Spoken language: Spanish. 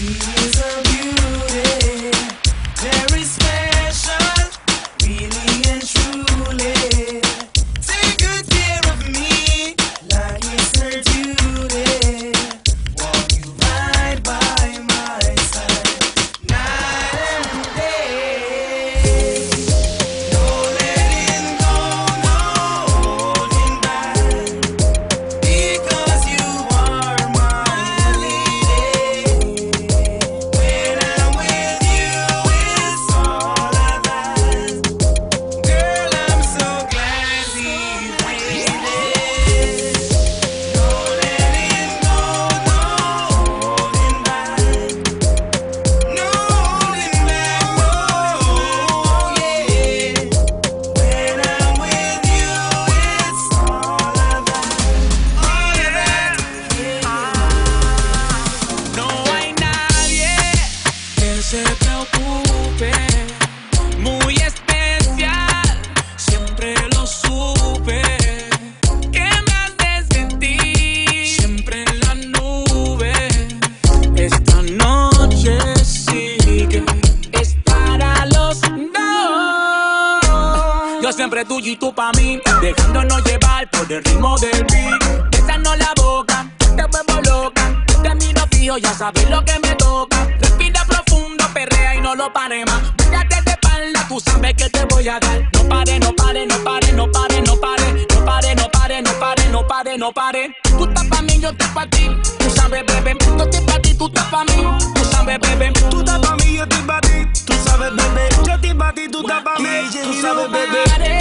see. Y tú pa' mí. Dejándonos llevar por el ritmo del beat. Besando la boca, te vuelvo loca. Te miro fijo, ya sabes lo que me toca. Respira profundo, perrea y no lo pare más. Mírate de espalda, tú sabes que te voy a dar. No pare, no pare, no pare, no pare, no pare. No pare, no pare, no pare, no pare, no pare. Tú estás pa' mí, yo estoy pa' ti. Tú sabes, bebé, yo estoy pa' ti, tú estás pa' mí. Tú sabes, bebé, Tú estás pa' mí, yo estoy pa' ti. Tú sabes, bebé. Yo estoy pa' ti, tú estás pa' mí. Tú sabes, bebé.